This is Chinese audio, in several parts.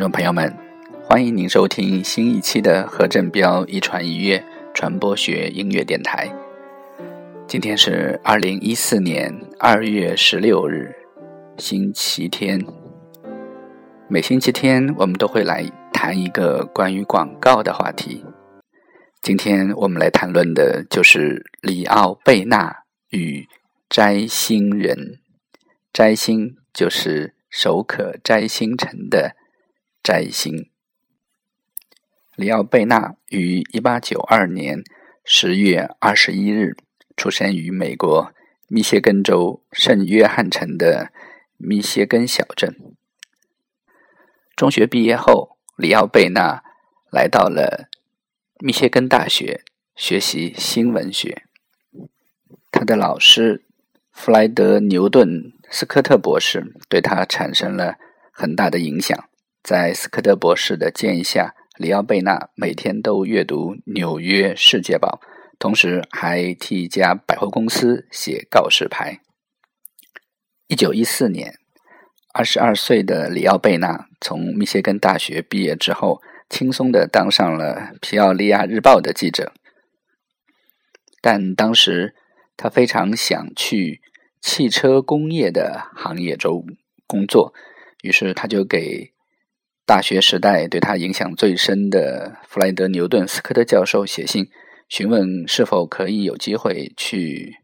众朋友们，欢迎您收听新一期的何振彪一传一乐传播学音乐电台。今天是二零一四年二月十六日，星期天。每星期天，我们都会来谈一个关于广告的话题。今天我们来谈论的就是里奥贝纳与摘星人。摘星就是手可摘星辰的摘星。里奥贝纳于一八九二年十月二十一日出生于美国密歇根州圣约翰城的密歇根小镇。中学毕业后，里奥贝纳来到了密歇根大学学习新闻学。他的老师弗莱德·牛顿斯科特博士对他产生了很大的影响。在斯科特博士的建议下，里奥贝纳每天都阅读《纽约世界报》，同时还替一家百货公司写告示牌。一九一四年。二十二岁的里奥贝纳从密歇根大学毕业之后，轻松的当上了皮奥利亚日报的记者。但当时他非常想去汽车工业的行业中工作，于是他就给大学时代对他影响最深的弗莱德·牛顿斯科特教授写信，询问是否可以有机会去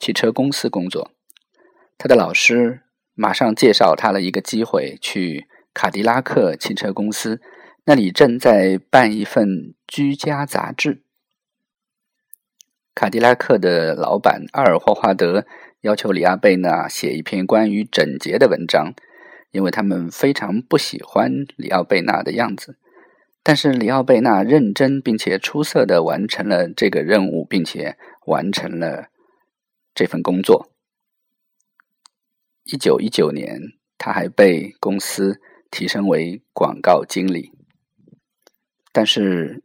汽车公司工作。他的老师。马上介绍他了一个机会，去卡迪拉克汽车公司，那里正在办一份居家杂志。卡迪拉克的老板阿尔霍华德要求里亚贝纳写一篇关于整洁的文章，因为他们非常不喜欢里奥贝纳的样子。但是里奥贝纳认真并且出色的完成了这个任务，并且完成了这份工作。一九一九年，他还被公司提升为广告经理。但是，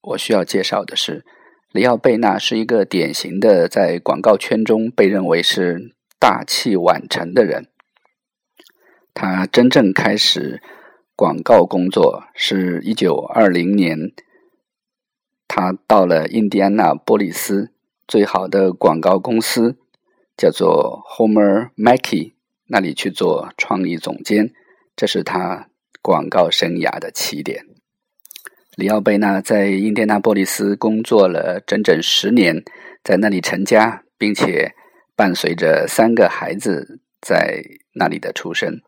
我需要介绍的是，里奥贝纳是一个典型的在广告圈中被认为是大器晚成的人。他真正开始广告工作是一九二零年，他到了印第安纳波利斯最好的广告公司。叫做 Homer Mackey，那里去做创意总监，这是他广告生涯的起点。里奥贝纳在印第安纳波利斯工作了整整十年，在那里成家，并且伴随着三个孩子在那里的出生。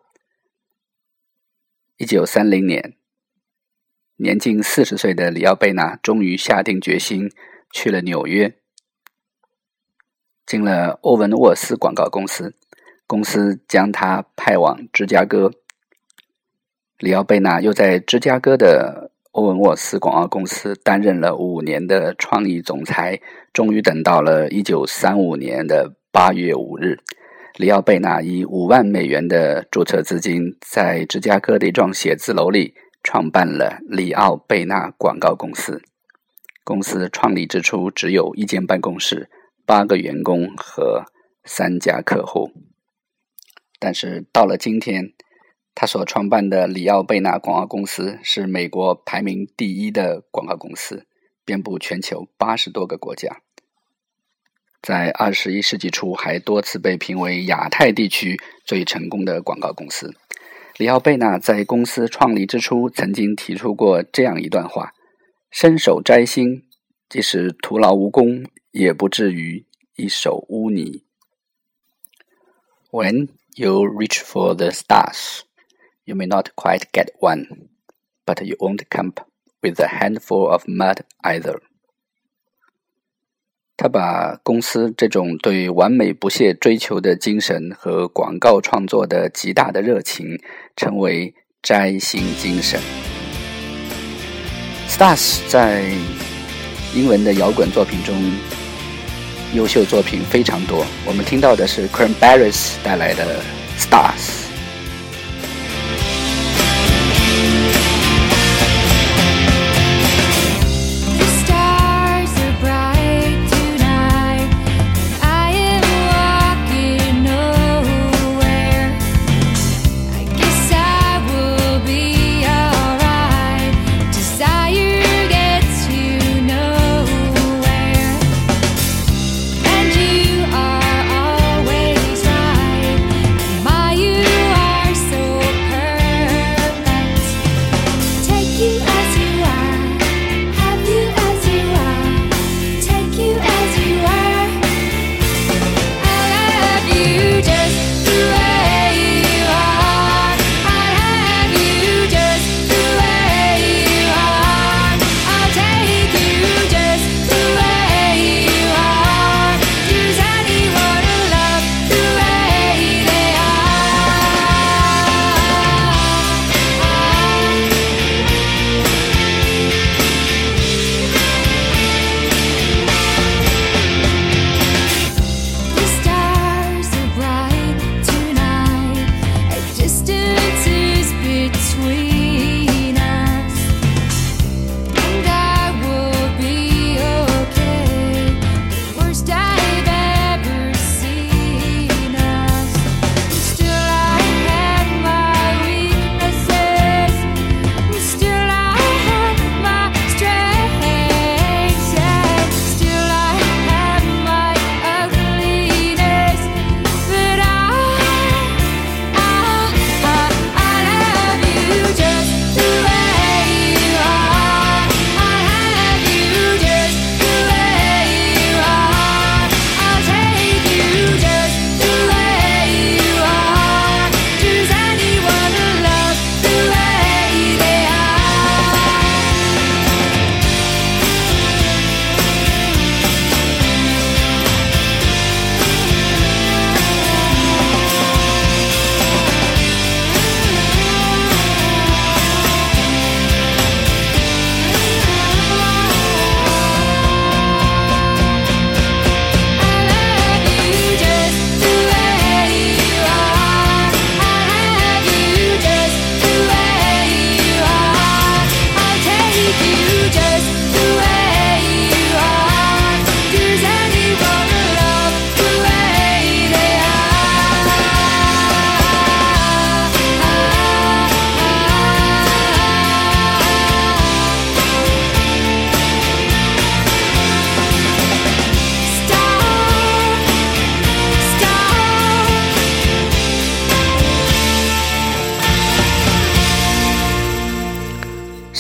一九三零年，年近四十岁的里奥贝纳终于下定决心去了纽约。进了欧文沃斯广告公司，公司将他派往芝加哥。里奥贝纳又在芝加哥的欧文沃斯广告公司担任了五年的创意总裁。终于等到了一九三五年的八月五日，里奥贝纳以五万美元的注册资金，在芝加哥的一幢写字楼里创办了里奥贝纳广告公司。公司创立之初只有一间办公室。八个员工和三家客户，但是到了今天，他所创办的里奥贝纳广告公司是美国排名第一的广告公司，遍布全球八十多个国家。在二十一世纪初，还多次被评为亚太地区最成功的广告公司。里奥贝纳在公司创立之初曾经提出过这样一段话：“伸手摘星，即使徒劳无功。”也不至于一手污泥。When you reach for the stars, you may not quite get one, but you won't come with a handful of mud either. 他把公司这种对完美不懈追求的精神和广告创作的极大的热情称为“摘星精神”。Stars 在英文的摇滚作品中。优秀作品非常多，我们听到的是 Cranberries 带来的 Stars。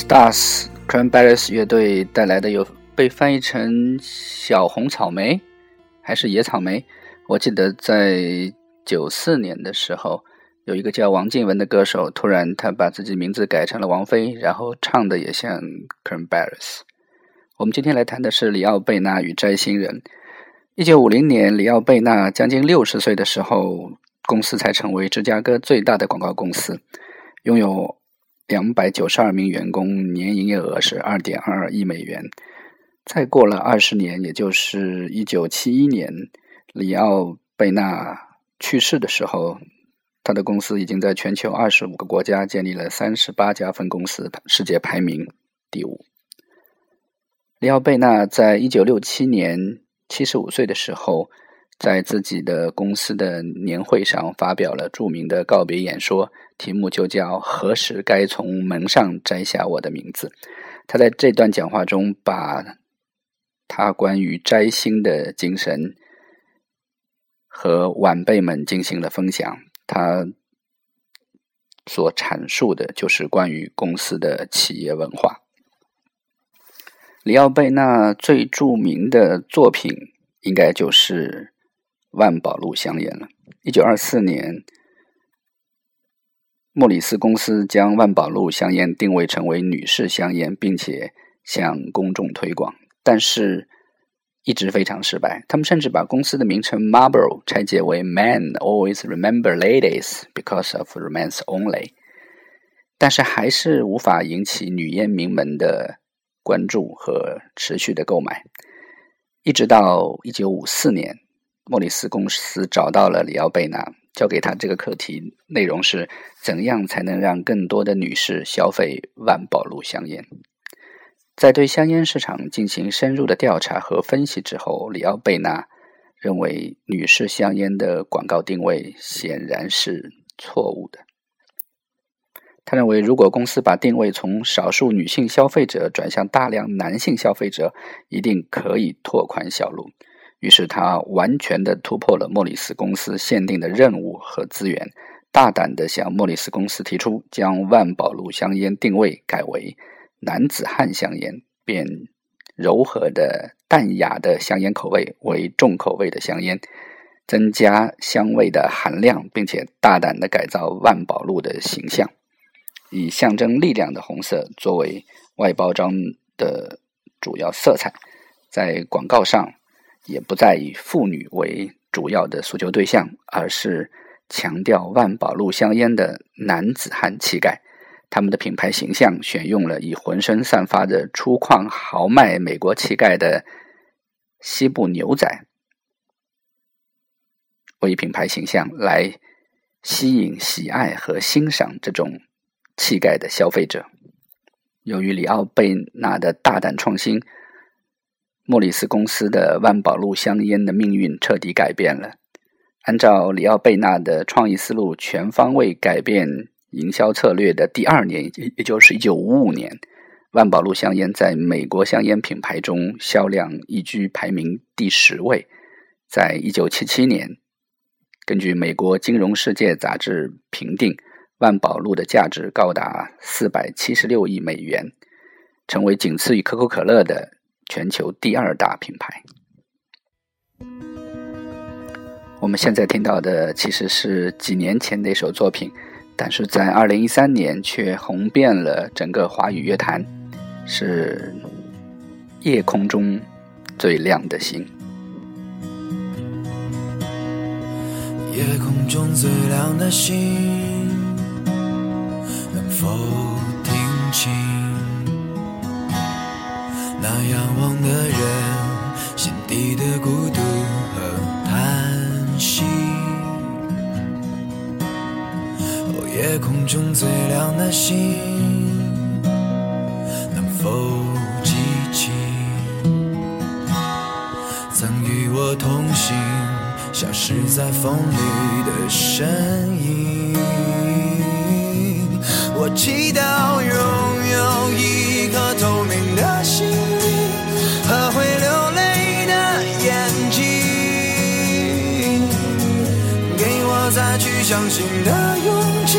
Stars Cranberries 乐队带来的有被翻译成小红草莓还是野草莓？我记得在九四年的时候，有一个叫王静文的歌手，突然他把自己名字改成了王菲，然后唱的也像 Cranberries。我们今天来谈的是里奥贝纳与摘星人。一九五零年，里奥贝纳将近六十岁的时候，公司才成为芝加哥最大的广告公司，拥有。两百九十二名员工，年营业额是二点二二亿美元。再过了二十年，也就是一九七一年，里奥贝纳去世的时候，他的公司已经在全球二十五个国家建立了三十八家分公司，世界排名第五。里奥贝纳在一九六七年七十五岁的时候。在自己的公司的年会上发表了著名的告别演说，题目就叫“何时该从门上摘下我的名字”。他在这段讲话中，把他关于摘星的精神和晚辈们进行了分享。他所阐述的就是关于公司的企业文化。里奥贝纳最著名的作品，应该就是。万宝路香烟了。一九二四年，莫里斯公司将万宝路香烟定位成为女士香烟，并且向公众推广，但是一直非常失败。他们甚至把公司的名称 Marlboro 拆解为 Men always remember ladies because of romance only，但是还是无法引起女烟民们的关注和持续的购买。一直到一九五四年。莫里斯公司找到了里奥贝纳，交给他这个课题，内容是怎样才能让更多的女士消费万宝路香烟。在对香烟市场进行深入的调查和分析之后，里奥贝纳认为女士香烟的广告定位显然是错误的。他认为，如果公司把定位从少数女性消费者转向大量男性消费者，一定可以拓宽销路。于是他完全的突破了莫里斯公司限定的任务和资源，大胆的向莫里斯公司提出将万宝路香烟定位改为男子汉香烟，变柔和的淡雅的香烟口味为重口味的香烟，增加香味的含量，并且大胆的改造万宝路的形象，以象征力量的红色作为外包装的主要色彩，在广告上。也不再以妇女为主要的诉求对象，而是强调万宝路香烟的男子汉气概。他们的品牌形象选用了以浑身散发着粗犷豪迈美国气概的西部牛仔为品牌形象，来吸引喜爱和欣赏这种气概的消费者。由于里奥贝纳的大胆创新。莫里斯公司的万宝路香烟的命运彻底改变了。按照里奥贝纳的创意思路，全方位改变营销策略的第二年，也就是一九五五年，万宝路香烟在美国香烟品牌中销量一居排名第十位。在一九七七年，根据美国金融世界杂志评定，万宝路的价值高达四百七十六亿美元，成为仅次于可口可乐的。全球第二大品牌。我们现在听到的其实是几年前的一首作品，但是在二零一三年却红遍了整个华语乐坛，是夜空中最亮的星。夜空中最亮的星，能否听清？那仰望的人心底的孤独和叹息。哦，夜空中最亮的星，能否记起曾与我同行、消失在风里的身影？我祈祷有相信的勇气，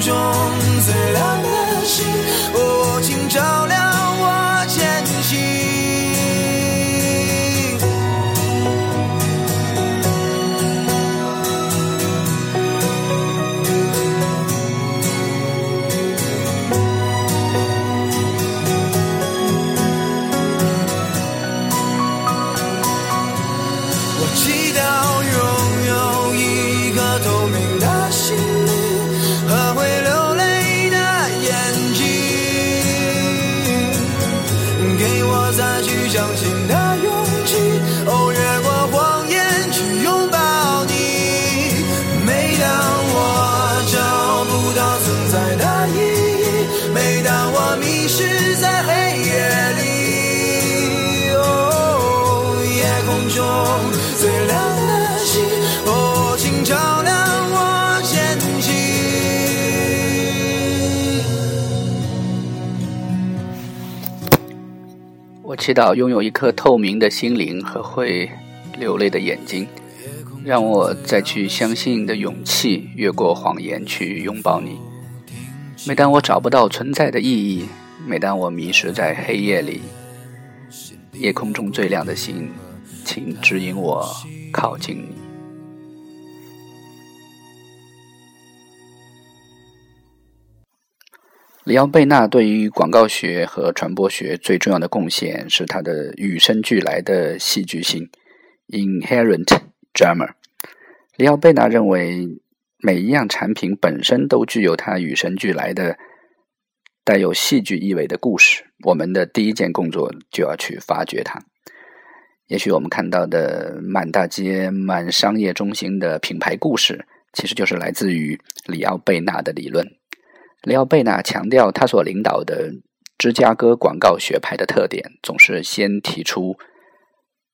中最亮的星，我，请照亮。再去相信的勇。祈祷拥有一颗透明的心灵和会流泪的眼睛，让我再去相信的勇气，越过谎言去拥抱你。每当我找不到存在的意义，每当我迷失在黑夜里，夜空中最亮的星，请指引我靠近你。里奥贝纳对于广告学和传播学最重要的贡献是他的与生俱来的戏剧性 （inherent drama）。里奥贝纳认为，每一样产品本身都具有它与生俱来的带有戏剧意味的故事。我们的第一件工作就要去发掘它。也许我们看到的满大街、满商业中心的品牌故事，其实就是来自于里奥贝纳的理论。廖贝纳强调，他所领导的芝加哥广告学派的特点，总是先提出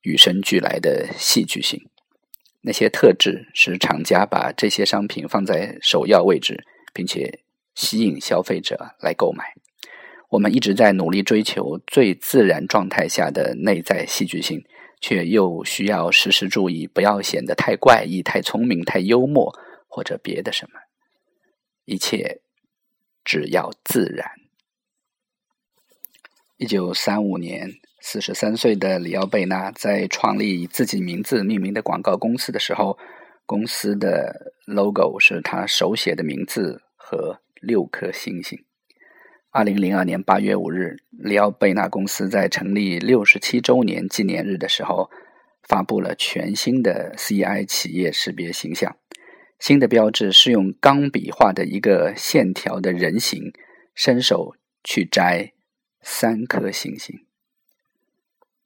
与生俱来的戏剧性。那些特质使厂家把这些商品放在首要位置，并且吸引消费者来购买。我们一直在努力追求最自然状态下的内在戏剧性，却又需要时时注意，不要显得太怪异、太聪明、太幽默，或者别的什么。一切。只要自然。一九三五年，四十三岁的里奥贝纳在创立以自己名字命名的广告公司的时候，公司的 logo 是他手写的名字和六颗星星。二零零二年八月五日，里奥贝纳公司在成立六十七周年纪念日的时候，发布了全新的 CI 企业识别形象。新的标志是用钢笔画的一个线条的人形，伸手去摘三颗星星。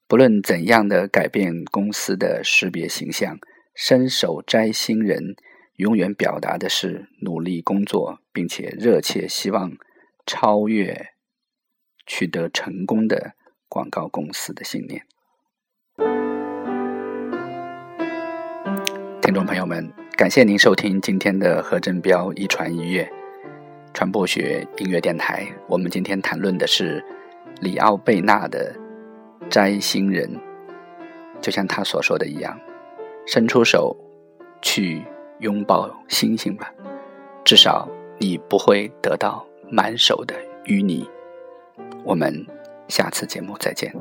不论怎样的改变公司的识别形象，伸手摘星人永远表达的是努力工作，并且热切希望超越、取得成功的广告公司的信念。众朋友们。感谢您收听今天的何振彪一传一乐传播学音乐电台。我们今天谈论的是里奥贝纳的摘星人，就像他所说的一样，伸出手去拥抱星星吧，至少你不会得到满手的淤泥。我们下次节目再见。